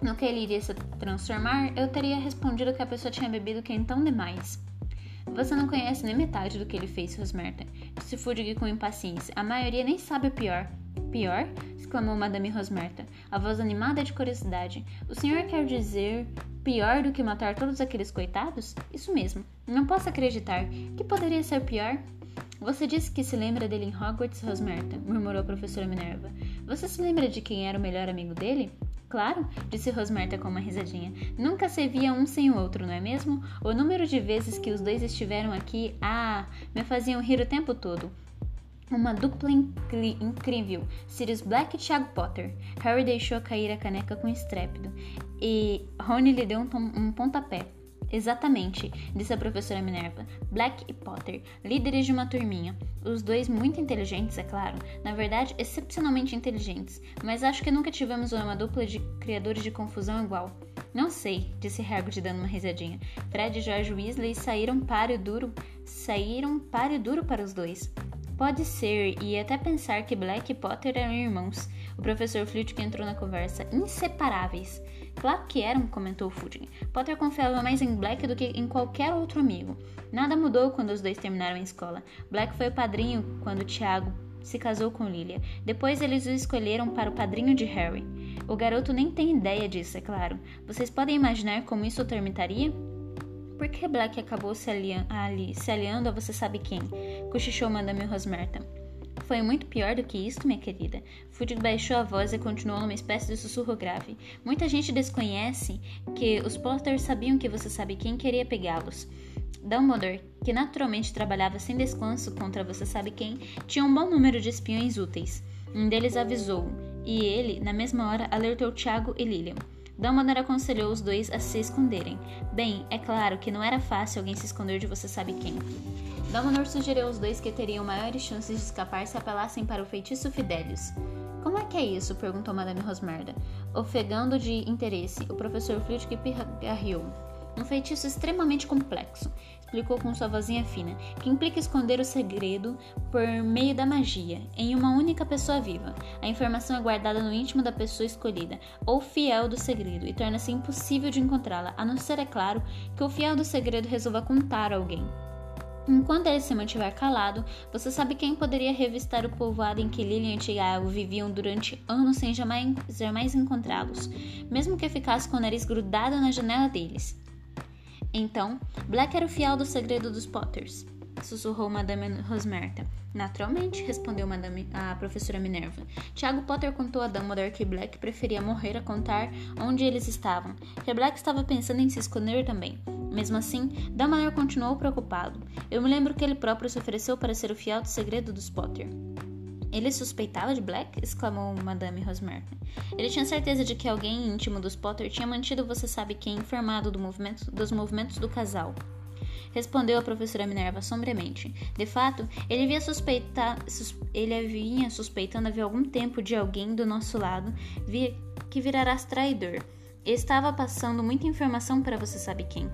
no que ele iria se transformar, eu teria respondido que a pessoa tinha bebido quentão demais. Você não conhece nem metade do que ele fez, Rosmerta, disse Fudge com impaciência. A maioria nem sabe o pior. Pior? exclamou Madame Rosmerta, a voz animada de curiosidade. O senhor quer dizer pior do que matar todos aqueles coitados? Isso mesmo. Não posso acreditar. Que poderia ser pior? Você disse que se lembra dele em Hogwarts, Rosmerta, murmurou a professora Minerva. Você se lembra de quem era o melhor amigo dele? Claro, disse Rosmerta com uma risadinha. Nunca se via um sem o outro, não é mesmo? O número de vezes que os dois estiveram aqui, ah, me faziam rir o tempo todo. Uma dupla incrível. Sirius Black e Tiago Potter. Harry deixou cair a caneca com estrépito e Rony lhe deu um, um pontapé. Exatamente, disse a professora Minerva. Black e Potter, líderes de uma turminha. Os dois muito inteligentes, é claro. Na verdade, excepcionalmente inteligentes. Mas acho que nunca tivemos uma dupla de criadores de confusão igual. Não sei, disse Hagrid dando uma risadinha. Fred e George Weasley saíram páreo duro, saíram páreo duro para os dois. Pode ser, e até pensar que Black e Potter eram irmãos. O professor Flitwick entrou na conversa, inseparáveis. Claro que eram, comentou Fudge. Potter confiava mais em Black do que em qualquer outro amigo. Nada mudou quando os dois terminaram a escola. Black foi o padrinho quando Tiago se casou com Lilia. Depois eles o escolheram para o padrinho de Harry. O garoto nem tem ideia disso, é claro. Vocês podem imaginar como isso o? Por que Black acabou se, ali, se aliando a você sabe quem? Cochichou Madame Rosmerta. Foi muito pior do que isso, minha querida. Fudge baixou a voz e continuou numa espécie de sussurro grave. Muita gente desconhece que os Potter sabiam que você sabe quem queria pegá-los. Dumbledore, que naturalmente trabalhava sem descanso contra você sabe quem, tinha um bom número de espiões úteis. Um deles avisou, e ele, na mesma hora, alertou Tiago e Lilian. Dumbledore aconselhou os dois a se esconderem. Bem, é claro que não era fácil alguém se esconder de você sabe quem. Dumbledore sugeriu aos dois que teriam maiores chances de escapar se apelassem para o feitiço Fidelius. Como é que é isso? perguntou Madame Rosmerda, ofegando de interesse. O professor Flitwick pigarreou. Um feitiço extremamente complexo, explicou com sua vozinha fina, que implica esconder o segredo por meio da magia, em uma única pessoa viva. A informação é guardada no íntimo da pessoa escolhida, ou fiel do segredo, e torna-se impossível de encontrá-la, a não ser, é claro, que o fiel do segredo resolva contar a alguém. Enquanto ele se mantiver calado, você sabe quem poderia revistar o povoado em que Lilian e Tiago viviam durante anos sem jamais, jamais encontrá-los, mesmo que ficasse com o nariz grudado na janela deles. Então, Black era o fiel do segredo dos Potters, sussurrou Madame Rosmerta. Naturalmente, respondeu Madame, a professora Minerva. Tiago Potter contou a Dumbledore que Black preferia morrer a contar onde eles estavam, que Black estava pensando em se esconder também. Mesmo assim, Dumbledore continuou preocupado. Eu me lembro que ele próprio se ofereceu para ser o fiel do segredo dos Potter. Ele suspeitava de Black? exclamou Madame Rosmerta. Ele tinha certeza de que alguém íntimo dos Potter tinha mantido você sabe quem informado do movimento, dos movimentos do casal. Respondeu a professora Minerva sombriamente. De fato, ele havia, suspeita, sus, ele havia suspeitando havia algum tempo de alguém do nosso lado via, que virarás traidor. Estava passando muita informação para você sabe quem.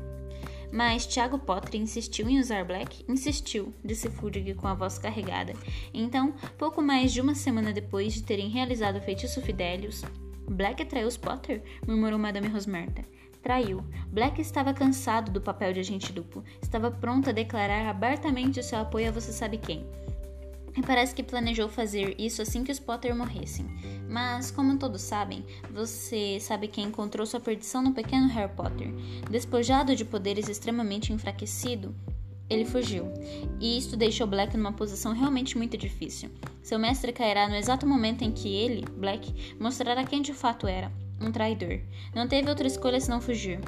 Mas Tiago Potter insistiu em usar Black? Insistiu, disse Fudge com a voz carregada. Então, pouco mais de uma semana depois de terem realizado o feitiço Fidelius, Black traiu os Potter? murmurou Madame Rosmerta. Traiu. Black estava cansado do papel de agente duplo. Estava pronto a declarar abertamente o seu apoio a você sabe quem. E parece que planejou fazer isso assim que os Potter morressem. Mas, como todos sabem, você sabe quem encontrou sua perdição no pequeno Harry Potter. Despojado de poderes extremamente enfraquecido, ele fugiu, e isto deixou Black numa posição realmente muito difícil. Seu mestre cairá no exato momento em que ele, Black, mostrará quem de fato era, um traidor. Não teve outra escolha senão fugir.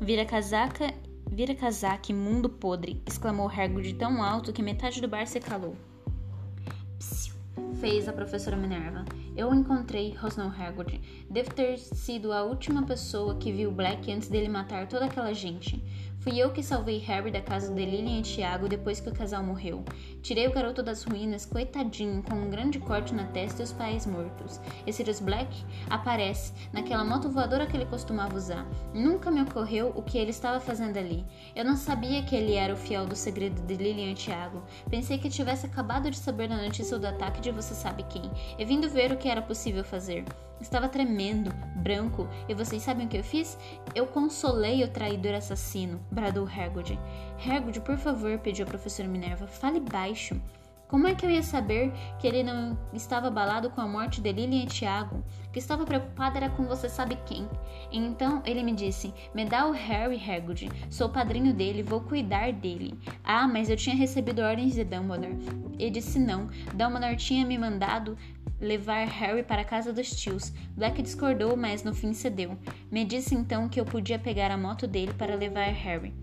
Vira casaca, vira casaca, mundo podre, exclamou Hagrid tão alto que metade do bar se calou. Psiu, fez a professora Minerva. Eu encontrei, rosnou Hagrid. Devo ter sido a última pessoa que viu Black antes dele matar toda aquela gente. Fui eu que salvei Harry da casa de Lilian e Tiago depois que o casal morreu. Tirei o garoto das ruínas, coitadinho, com um grande corte na testa e os pais mortos. E Sirius Black aparece naquela moto voadora que ele costumava usar. Nunca me ocorreu o que ele estava fazendo ali. Eu não sabia que ele era o fiel do segredo de Lilian e Tiago. Pensei que tivesse acabado de saber da notícia do ataque de você sabe quem, e vindo ver o que era possível fazer. Estava tremendo, branco, e vocês sabem o que eu fiz? Eu consolei o traidor assassino, bradou Hagrid. Hagrid, por favor, pediu a professora Minerva, fale baixo. Como é que eu ia saber que ele não estava abalado com a morte de Lilian e Tiago? Que estava preocupado era com você sabe quem. Então ele me disse: Me dá o Harry Hagrid, sou padrinho dele, vou cuidar dele. Ah, mas eu tinha recebido ordens de Dumbledore. Ele disse não. Dumbledore tinha me mandado levar Harry para a casa dos tios. Black discordou, mas no fim cedeu. Me disse então que eu podia pegar a moto dele para levar Harry.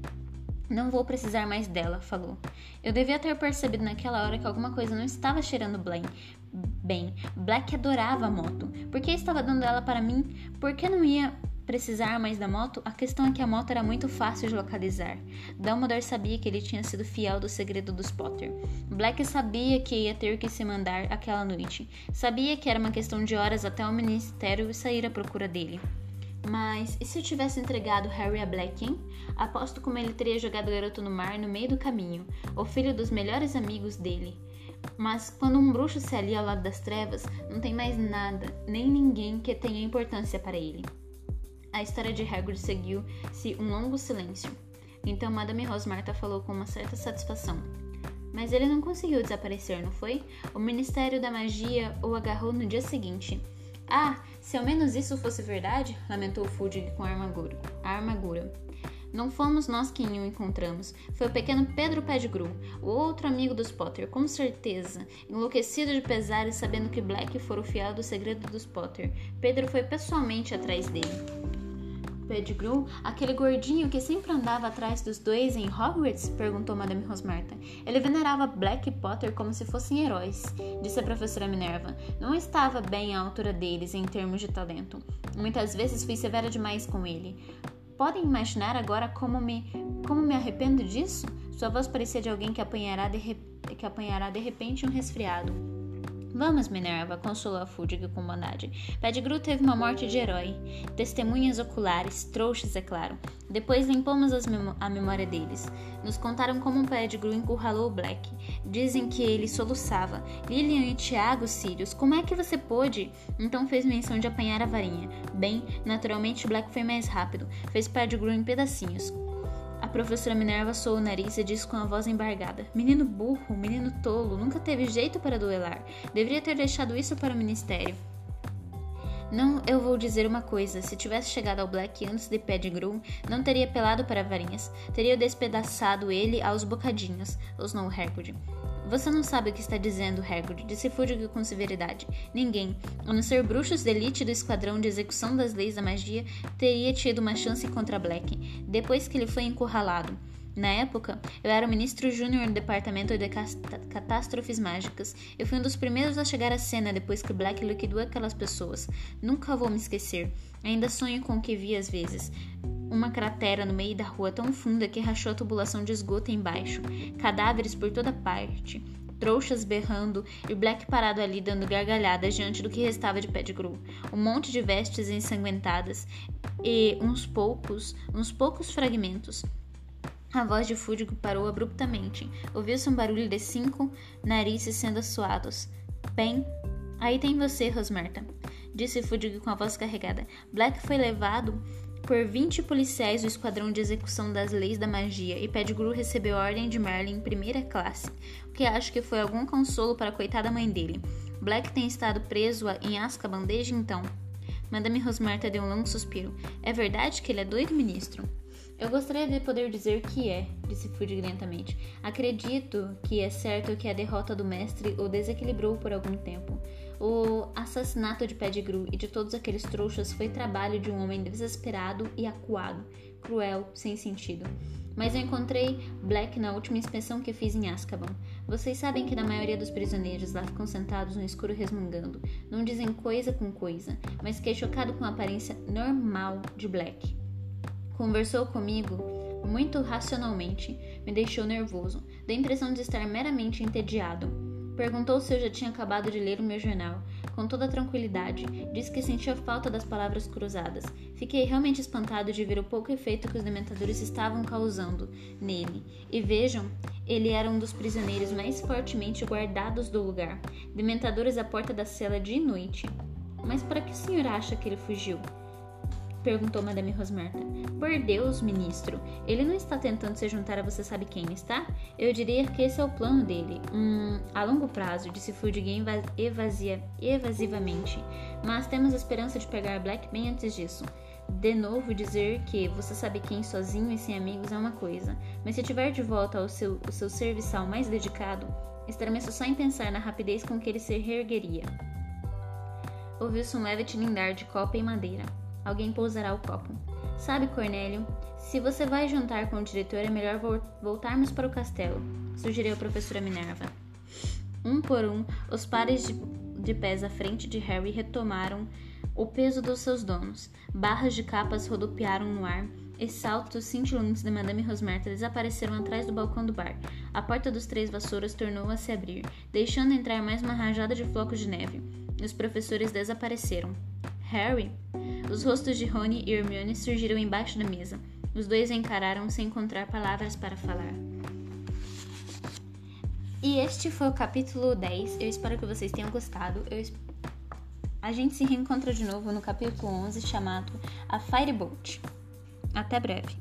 Não vou precisar mais dela, falou. Eu devia ter percebido naquela hora que alguma coisa não estava cheirando bem. Bem, Black adorava a moto. Por que estava dando ela para mim? Por que não ia precisar mais da moto? A questão é que a moto era muito fácil de localizar. Dumbledore sabia que ele tinha sido fiel do segredo dos Potter. Black sabia que ia ter que se mandar aquela noite. Sabia que era uma questão de horas até o ministério sair à procura dele. Mas e se eu tivesse entregado Harry a Black, hein? Aposto como ele teria jogado o garoto no mar no meio do caminho, o filho dos melhores amigos dele. Mas quando um bruxo se alia ao lado das trevas, não tem mais nada, nem ninguém que tenha importância para ele. A história de Hagrid seguiu-se um longo silêncio. Então Madame Rosmarta falou com uma certa satisfação. Mas ele não conseguiu desaparecer, não foi? O Ministério da Magia o agarrou no dia seguinte. Ah, se ao menos isso fosse verdade, lamentou Fudge com a armadura. a armadura. Não fomos nós quem o encontramos, foi o pequeno Pedro Pettigrew, o outro amigo dos Potter, com certeza. Enlouquecido de pesar e sabendo que Black fora o fiel do segredo dos Potter, Pedro foi pessoalmente atrás dele. Pettigrew, aquele gordinho que sempre andava atrás dos dois em Hogwarts? perguntou Madame Rosmarta. Ele venerava Black e Potter como se fossem heróis, disse a professora Minerva. Não estava bem à altura deles em termos de talento. Muitas vezes fui severa demais com ele. Podem imaginar agora como me, como me arrependo disso? Sua voz parecia de alguém que apanhará de, que apanhará de repente um resfriado. Vamos, Minerva, consolou a Fúdiga com bondade. Pettigrew teve uma morte de herói. Testemunhas oculares, trouxas, é claro. Depois limpamos a memória deles. Nos contaram como Pettigrew encurralou Black. Dizem que ele soluçava. Lilian e Tiago, Sirius, como é que você pôde? Então fez menção de apanhar a varinha. Bem, naturalmente Black foi mais rápido. Fez Pettigrew em pedacinhos. Professora Minerva soou o nariz e disse com a voz embargada: Menino burro, menino tolo, nunca teve jeito para duelar. Deveria ter deixado isso para o ministério. Não, eu vou dizer uma coisa: se tivesse chegado ao Black antes de Pettigrew, não teria pelado para varinhas, teria despedaçado ele aos bocadinhos, osnou Hagrid. Você não sabe o que está dizendo, Hagrid, disse Fúdigo com severidade. Ninguém, a não ser bruxos de elite do esquadrão de execução das leis da magia, teria tido uma chance contra Black, depois que ele foi encurralado. Na época, eu era o ministro júnior do Departamento de Catástrofes Mágicas. Eu fui um dos primeiros a chegar à cena depois que Black liquidou aquelas pessoas. Nunca vou me esquecer. Ainda sonho com o que vi às vezes uma cratera no meio da rua tão funda que rachou a tubulação de esgoto embaixo, cadáveres por toda parte, trouxas berrando e Black parado ali dando gargalhadas diante do que restava de Pettigrew, um monte de vestes ensanguentadas e uns poucos, uns poucos fragmentos. A voz de Fúdigo parou abruptamente. Ouviu-se um barulho de cinco narizes sendo assoados. Bem, aí tem você, Rosmerta, disse Fúdigo com a voz carregada. Black foi levado por 20 policiais do Esquadrão de Execução das Leis da Magia e Pettigrew recebeu a ordem de Merlin em primeira classe, o que acho que foi algum consolo para a coitada mãe dele. Black tem estado preso em Azkaban desde então. Madame Rosmerta deu um longo suspiro. É verdade que ele é doido, ministro? Eu gostaria de poder dizer que é, disse Fudge lentamente. Acredito que é certo que a derrota do mestre o desequilibrou por algum tempo. O assassinato de Pettigrew e de todos aqueles trouxas foi trabalho de um homem desesperado e acuado, cruel, sem sentido. Mas eu encontrei Black na última inspeção que fiz em Azkaban. Vocês sabem que na maioria dos prisioneiros lá ficam sentados no escuro resmungando. Não dizem coisa com coisa, mas fiquei chocado com a aparência normal de Black. Conversou comigo muito racionalmente, me deixou nervoso, deu a impressão de estar meramente entediado. Perguntou se eu já tinha acabado de ler o meu jornal. Com toda tranquilidade, disse que sentia falta das palavras cruzadas. Fiquei realmente espantado de ver o pouco efeito que os dementadores estavam causando nele. E vejam, ele era um dos prisioneiros mais fortemente guardados do lugar. Dementadores à porta da cela de noite. Mas para que o senhor acha que ele fugiu? Perguntou Madame Rosmerta. Por Deus, ministro, ele não está tentando se juntar a você sabe quem, está? Eu diria que esse é o plano dele. Hum, a longo prazo, disse Fudgame evazia, evasivamente. Mas temos esperança de pegar Black bem antes disso. De novo, dizer que você sabe quem sozinho e sem amigos é uma coisa, mas se tiver de volta ao seu, ao seu serviçal mais dedicado, estremeço só em pensar na rapidez com que ele se reergueria. Ouviu-se um leve tilindar de copa e madeira. Alguém pousará o copo. Sabe, Cornélio, se você vai jantar com o diretor, é melhor voltarmos para o castelo, sugeriu a professora Minerva. Um por um, os pares de, de pés à frente de Harry retomaram o peso dos seus donos. Barras de capas rodopiaram no ar e saltos cintilantes de Madame Rosmerta desapareceram atrás do balcão do bar. A porta dos três vassouras tornou a se abrir, deixando entrar mais uma rajada de flocos de neve. Os professores desapareceram. Harry? Os rostos de Rony e Hermione surgiram embaixo da mesa. Os dois encararam sem encontrar palavras para falar. E este foi o capítulo 10. Eu espero que vocês tenham gostado. Eu... A gente se reencontra de novo no capítulo 11 chamado A Firebolt. Até breve.